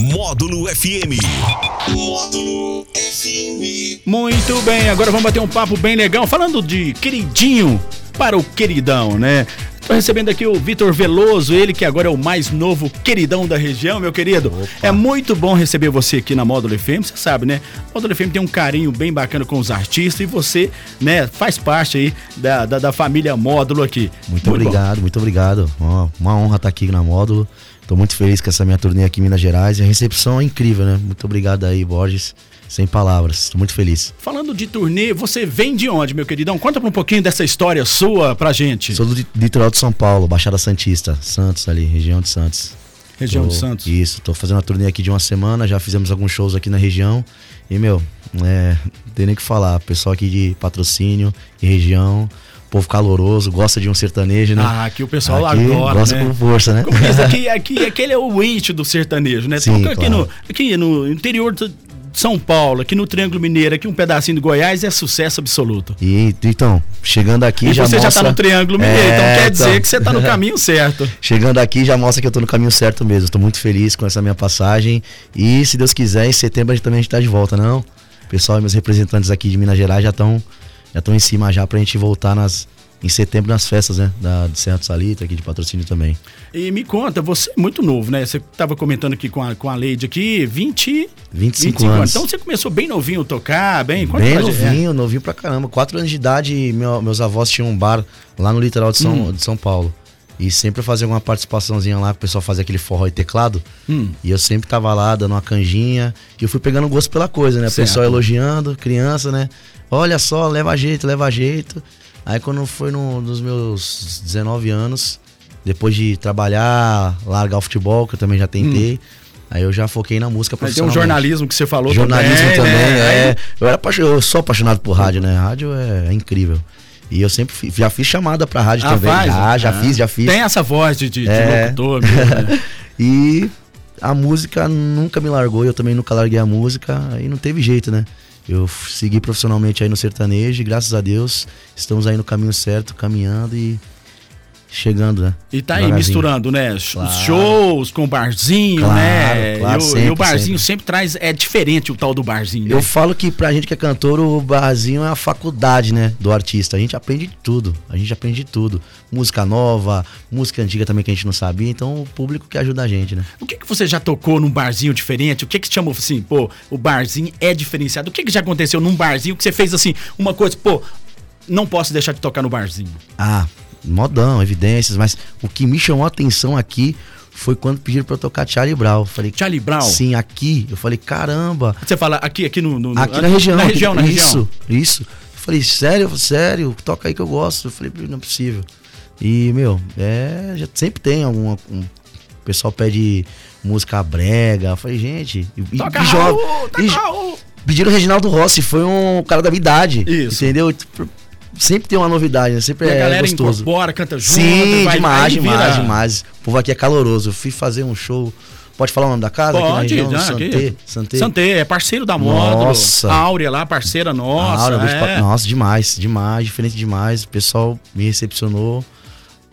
Módulo FM. Módulo FM. Muito bem, agora vamos bater um papo bem legal falando de queridinho para o queridão, né? Tô recebendo aqui o Vitor Veloso, ele que agora é o mais novo queridão da região, meu querido. Opa. É muito bom receber você aqui na Módulo FM, você sabe, né? Módulo FM tem um carinho bem bacana com os artistas e você, né, faz parte aí da, da, da família Módulo aqui. Muito, bom. obrigado, muito obrigado. Ó, uma honra estar aqui na Módulo. Tô muito feliz com essa minha turnê aqui em Minas Gerais. E a recepção é incrível, né? Muito obrigado aí, Borges. Sem palavras. Tô muito feliz. Falando de turnê, você vem de onde, meu queridão? Conta um pouquinho dessa história sua pra gente. Sou do li- litoral de São Paulo, Baixada Santista, Santos ali, região de Santos. Região Tô- de Santos. Isso, tô fazendo a turnê aqui de uma semana, já fizemos alguns shows aqui na região. E, meu, é, não tem nem o que falar. Pessoal aqui de patrocínio e região, povo caloroso, gosta de um sertanejo, né? Ah, aqui o pessoal Aqui adora, Gosta né? com força, né? Aqui, aqui, aquele é o hit do sertanejo, né? Sim, aqui, claro. no, aqui no interior de São Paulo, aqui no Triângulo Mineiro, aqui um pedacinho do Goiás é sucesso absoluto. E então, chegando aqui E já você já mostra... tá no Triângulo Mineiro, É, então quer dizer então. que você tá no caminho certo. Chegando aqui já mostra que eu tô no caminho certo mesmo. Tô muito feliz com essa minha passagem. E se Deus quiser, em setembro a gente também a gente tá de volta, não? O pessoal e meus representantes aqui de Minas Gerais já estão já estão em cima já pra gente voltar nas em setembro nas festas, né? Da de Serra do Salito, aqui de patrocínio também. E me conta, você é muito novo, né? Você tava comentando aqui com a, com a Leide aqui, 20... 25, anos. Então você começou bem novinho a tocar, bem... conta Bem novinho, novinho pra caramba. Quatro anos de idade, meu- meus avós tinham um bar lá no litoral de São, Hum. de São Paulo. E sempre eu fazia alguma participaçãozinha lá, que o pessoal fazia aquele forró e teclado. Hum. E eu sempre tava lá dando uma canjinha. E eu fui pegando gosto pela coisa, né? O pessoal elogiando, criança, né? Olha só, leva jeito, leva jeito. Aí quando foi no- nos meus 19 anos, depois de trabalhar, largar o futebol, que eu também já tentei, aí eu já foquei na música Mas tem um jornalismo que você falou Jornalismo também, né? é. Eu, era eu sou apaixonado por rádio, né? Rádio é, é incrível. E eu sempre já fiz chamada pra rádio Ah, também. faz? Já, já Ah. fiz, já fiz. Tem essa voz de, de, de É. locutor mesmo, né? E a música nunca me largou, eu também nunca larguei a música, aí não teve jeito, né? Eu segui profissionalmente aí no sertanejo e graças a Deus estamos aí no caminho certo, caminhando e chegando, né? E tá aí misturando, né? Claro. shows com o barzinho, Claro, né? claro, e, o, sempre, e o barzinho sempre. sempre. traz. É diferente o tal do barzinho, né? Eu falo que pra gente que é cantor, o barzinho é a faculdade, né? Do artista. A gente aprende de tudo. A gente aprende de tudo. Música nova, música antiga também que a gente não sabia. Então o público que ajuda a gente, né? O que, que você já tocou num barzinho diferente? O que que te chamou assim, pô, o barzinho é diferenciado? O que, que já aconteceu num barzinho que você fez assim, uma coisa, pô, não posso deixar de tocar no barzinho? Ah, modão, evidências. Mas o que me chamou a atenção aqui foi quando pediram pra eu tocar Charlie Brown. Eu Falei, Charlie Brown? Sim, aqui. Eu falei, caramba. Você fala aqui, aqui no. no- Aqui na região. Na aqui- região, na região. Isso, isso. Eu falei, sério, sério, toca aí que eu gosto. Eu falei, não é possível. E, meu, é. Já sempre tem alguma. Um, o pessoal pede música brega. Eu falei, gente. E, Toca e Raul, joga- toca e- Raul. Pediram o Reginaldo Rossi, foi um cara da minha idade. Isso. Entendeu? Sempre tem uma novidade, né? Sempre E a é galera gostoso. incorpora, canta junto. Sim, vai- demais, aí demais, demais. O povo aqui é caloroso. Eu fui fazer um show. Pode falar o nome da casa? aqui na Pode, região? Santé. Santé. Santé, é parceiro da Módulo. Nossa. A Áurea lá, parceira nossa. Vejo é. Nossa, demais, demais, diferente demais. O pessoal me recepcionou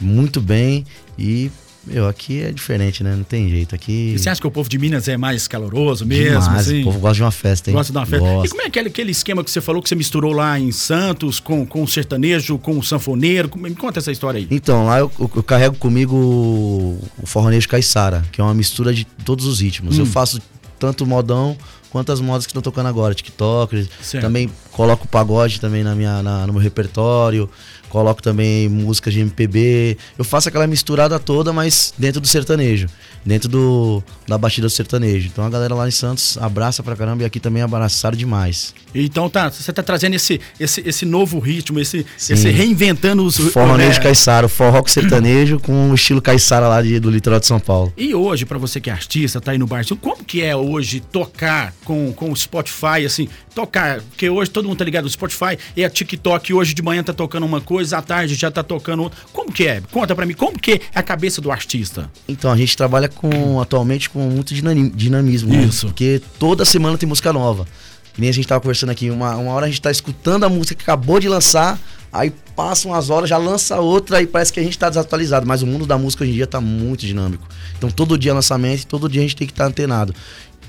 muito bem e, meu, aqui é diferente, né? Não tem jeito. Aqui. E você acha que o povo de Minas é mais caloroso mesmo? demais, assim? O povo gosta de uma festa, hein? Gosta de uma festa. E Gosta. como é aquele, aquele esquema que você falou que você misturou lá em Santos com, com o sertanejo, com o sanfoneiro? Me conta essa história aí. Então, lá eu, eu- carrego comigo o, o forronejo caiçara, que é uma mistura de todos os ritmos. Hum. Eu faço tanto modão quanto as modas que estão tocando agora, TikTok. Certo. Também coloco pagode também na minha, na- no meu repertório. Coloco também músicas de MPB. Eu faço aquela misturada toda, mas dentro do sertanejo. Dentro do, da batida do sertanejo. Então a galera lá em Santos abraça pra caramba e aqui também abraçaram demais. Então tá, você tá trazendo esse, esse, esse novo ritmo, esse, Sim. esse reinventando os. Forronejo né? caiçara, forró com sertanejo com o estilo caiçara lá de- do litoral de São Paulo. E hoje, pra você que é artista, tá aí no barzinho, como que é hoje tocar com, com o Spotify, assim, tocar? Porque hoje todo mundo tá ligado no Spotify, e a TikTok hoje de manhã tá tocando uma coisa, à tarde já tá tocando outra. Como que é? Conta pra mim, como que é a cabeça do artista? Então, a gente trabalha com atualmente com muito dinami- dinamismo. né? Isso. Porque toda semana tem música nova. Que nem a gente tava conversando aqui, uma, uma hora a gente tá escutando a música que acabou de lançar, Aí passa umas horas, já lança outra e parece que a gente tá desatualizado. Mas o mundo da música hoje em dia tá muito dinâmico. Então todo dia é lançamento todo dia a gente tem que estar tá antenado.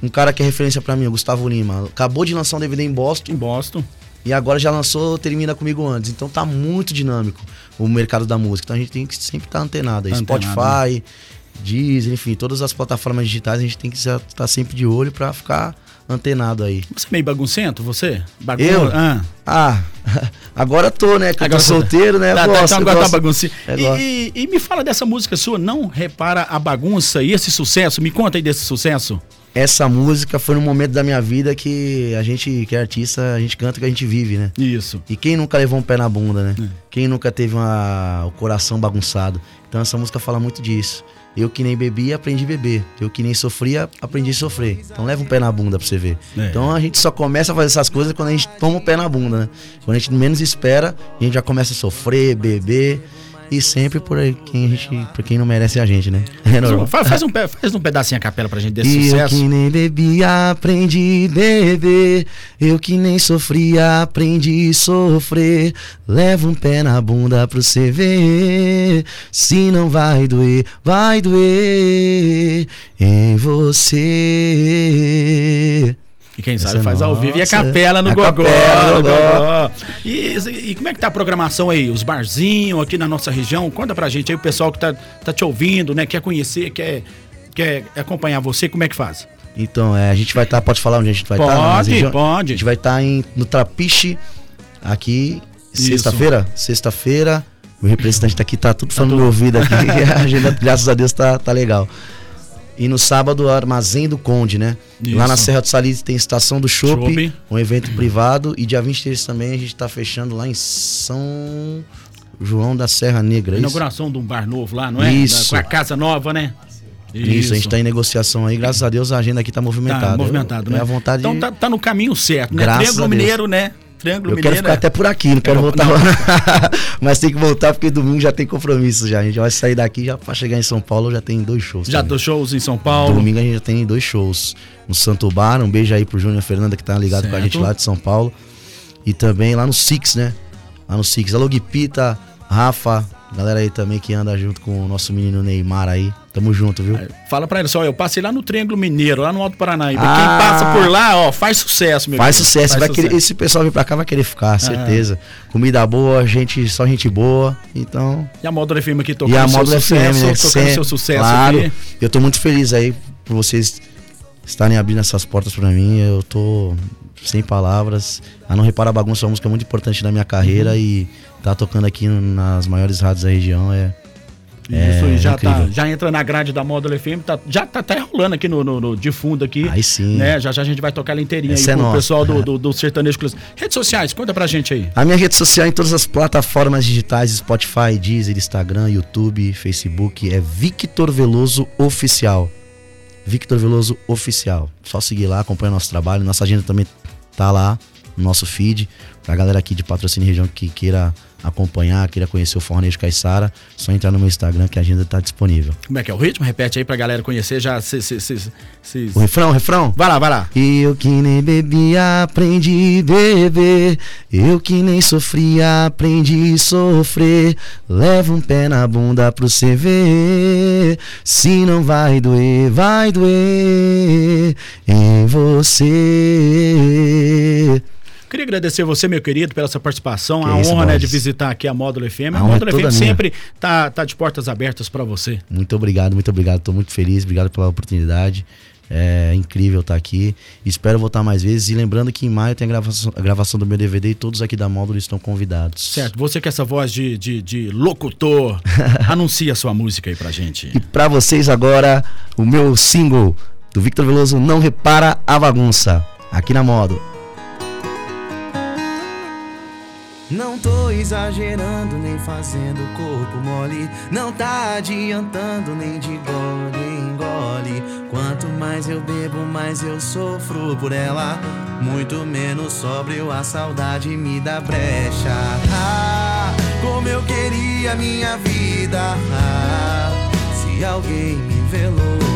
Um cara que é referência para mim, o Gustavo Lima, acabou de lançar um DVD em Boston. Em Boston. E agora já lançou Termina Comigo Antes. Então tá muito dinâmico o mercado da música. Então a gente tem que sempre estar tá antenado. Aí. Tá Spotify, né? Deezer, enfim, todas as plataformas digitais a gente tem que estar tá sempre de olho para ficar antenado aí. Você é meio baguncento, você? Bagun... Eu? Ah. ah, agora tô, né? Que agora eu tô solteiro, né? Tá, tá, então agora tá baguncinho. É, e, e, e, me fala dessa música sua, Não Repara a Bagunça e esse sucesso. Me conta aí desse sucesso. Essa música foi num momento da minha vida que a gente, que é artista, a gente canta o que a gente vive, né? Isso. E quem nunca levou um pé na bunda, né? É. Quem nunca teve uma, o coração bagunçado. Então essa música fala muito disso. Eu que nem bebia, aprendi a beber. Eu que nem sofria, aprendi a sofrer. Então leva um pé na bunda pra você ver. É. Então a gente só começa a fazer essas coisas quando a gente toma o pé na bunda, né? Quando a gente menos espera, a gente já começa a sofrer, beber. E sempre por quem a gente, por quem não merece a gente, né? É normal. Faz, faz, um, faz um pedacinho a capela pra gente desse e sucesso. Eu que nem bebia, aprendi a beber. Eu que nem sofria, aprendi a sofrer. Leva um pé na bunda pro você ver. Se não vai doer, vai doer em você. E quem sabe faz ao vivo e a capela no a Gogó. Capela, no Gogó. E, e, como é que tá a programação aí? Os barzinhos aqui na nossa região? Conta pra gente aí, o pessoal que tá, tá te ouvindo, né? Quer conhecer, quer, quer acompanhar você, como é que faz? Então, é, a gente vai estar, tá, pode falar onde a gente vai estar? Tá, pode, tá, pode. A gente vai estar tá no Trapiche, aqui, sexta-feira. Sexta-feira. O representante tá aqui, tá tudo falando tá no meu ouvido aqui. a agenda, graças a Deus, tá, tá legal. E no sábado, Armazém do Conde, né? Isso. Lá na Serra do Salite tem Estação do Chopp, um evento privado. E dia 23 também a gente tá fechando lá em São João da Serra Negra. É Inauguração isso? de um bar novo lá, não é? Isso. com a casa nova, né? Isso. Isso, a gente tá em negociação aí. Graças a Deus a agenda aqui tá movimentada. Tá movimentado, né? É a vontade então tá, tá, no caminho certo, né? Graças Triângulo Mineiro, né? Triângulo eu Mineiro. quero ficar até por aqui, não quero voltar lá. Mas tem que voltar porque domingo já tem compromisso já. A gente vai sair daqui já para chegar em São Paulo, já tem dois shows. Já dois shows em São Paulo. Domingo a gente já tem dois shows. No Santo Bar, um beijo aí pro Júnior Fernanda que tá ligado certo. com a gente lá de São Paulo. E também lá no Six, né? Lá no Six. Alô Guipita, Rafa, galera aí também que anda junto com o nosso menino Neymar aí. Tamo junto, viu? Fala pra ele só, eu passei lá no Triângulo Mineiro, lá no Alto Paranaíba. Ah, Quem passa por lá, ó, faz sucesso, meu Faz querido. sucesso. Faz vai sucesso. Querer, esse pessoal vir pra cá vai querer ficar, ah. certeza. Comida boa, gente, só gente boa. Então. E a Módulo FM aqui tocando e a Módulo FM, né? tocando Sempre, seu sucesso claro. Aqui. Eu tô muito feliz aí por vocês estarem abrindo essas portas pra mim. Eu tô sem palavras. A Não Repara a Bagunça é uma música muito importante na minha carreira uhum. e tá tocando aqui nas maiores rádios da região é isso, é, já, tá, já entra na grade da Módulo FM, tá, já tá até rolando aqui no, no, no, de fundo aqui. Aí sim. Né? Já já a gente vai tocar ela inteirinha Essa aí é pro pessoal do, do, do Sertanejo Redes sociais, conta pra gente aí. A minha rede social em todas as plataformas digitais, Spotify, Deezer, Instagram, YouTube, Facebook, é Victor Veloso Oficial. Victor Veloso Oficial. Só seguir lá, acompanhar nosso trabalho. Nossa agenda também tá lá no nosso feed. Pra galera aqui de patrocínio região que queira acompanhar, queira conhecer o Fornejo Caissara, só entrar no meu Instagram que a agenda está disponível. Como é que é o ritmo? Repete aí pra galera conhecer já. Se, se, se, se... O refrão, o refrão? Vai lá, vai lá. Eu que nem bebia, aprendi a beber. Eu que nem sofria, aprendi a sofrer. Leva um pé na bunda pro você ver. Se não vai doer, vai doer em você. Queria agradecer você, meu querido, pela sua participação. Que a isso, honra né, de visitar aqui a Módulo FM. A, a Módulo é FM sempre tá, tá de portas abertas para você. Muito obrigado, muito obrigado. Estou muito feliz. Obrigado pela oportunidade. É incrível estar tá aqui. Espero voltar mais vezes. E lembrando que em maio tem a gravação, a gravação do meu DVD e todos aqui da Módulo estão convidados. Certo. Você que é essa voz de, de, de locutor, anuncia a sua música aí pra gente. E para vocês agora, o meu single do Victor Veloso, Não Repara a Bagunça. Aqui na Módulo. Não tô exagerando, nem fazendo corpo mole. Não tá adiantando, nem de gole em gole. Quanto mais eu bebo, mais eu sofro por ela. Muito menos sóbrio, a saudade me dá brecha. Ah, como eu queria minha vida. Ah, se alguém me velou,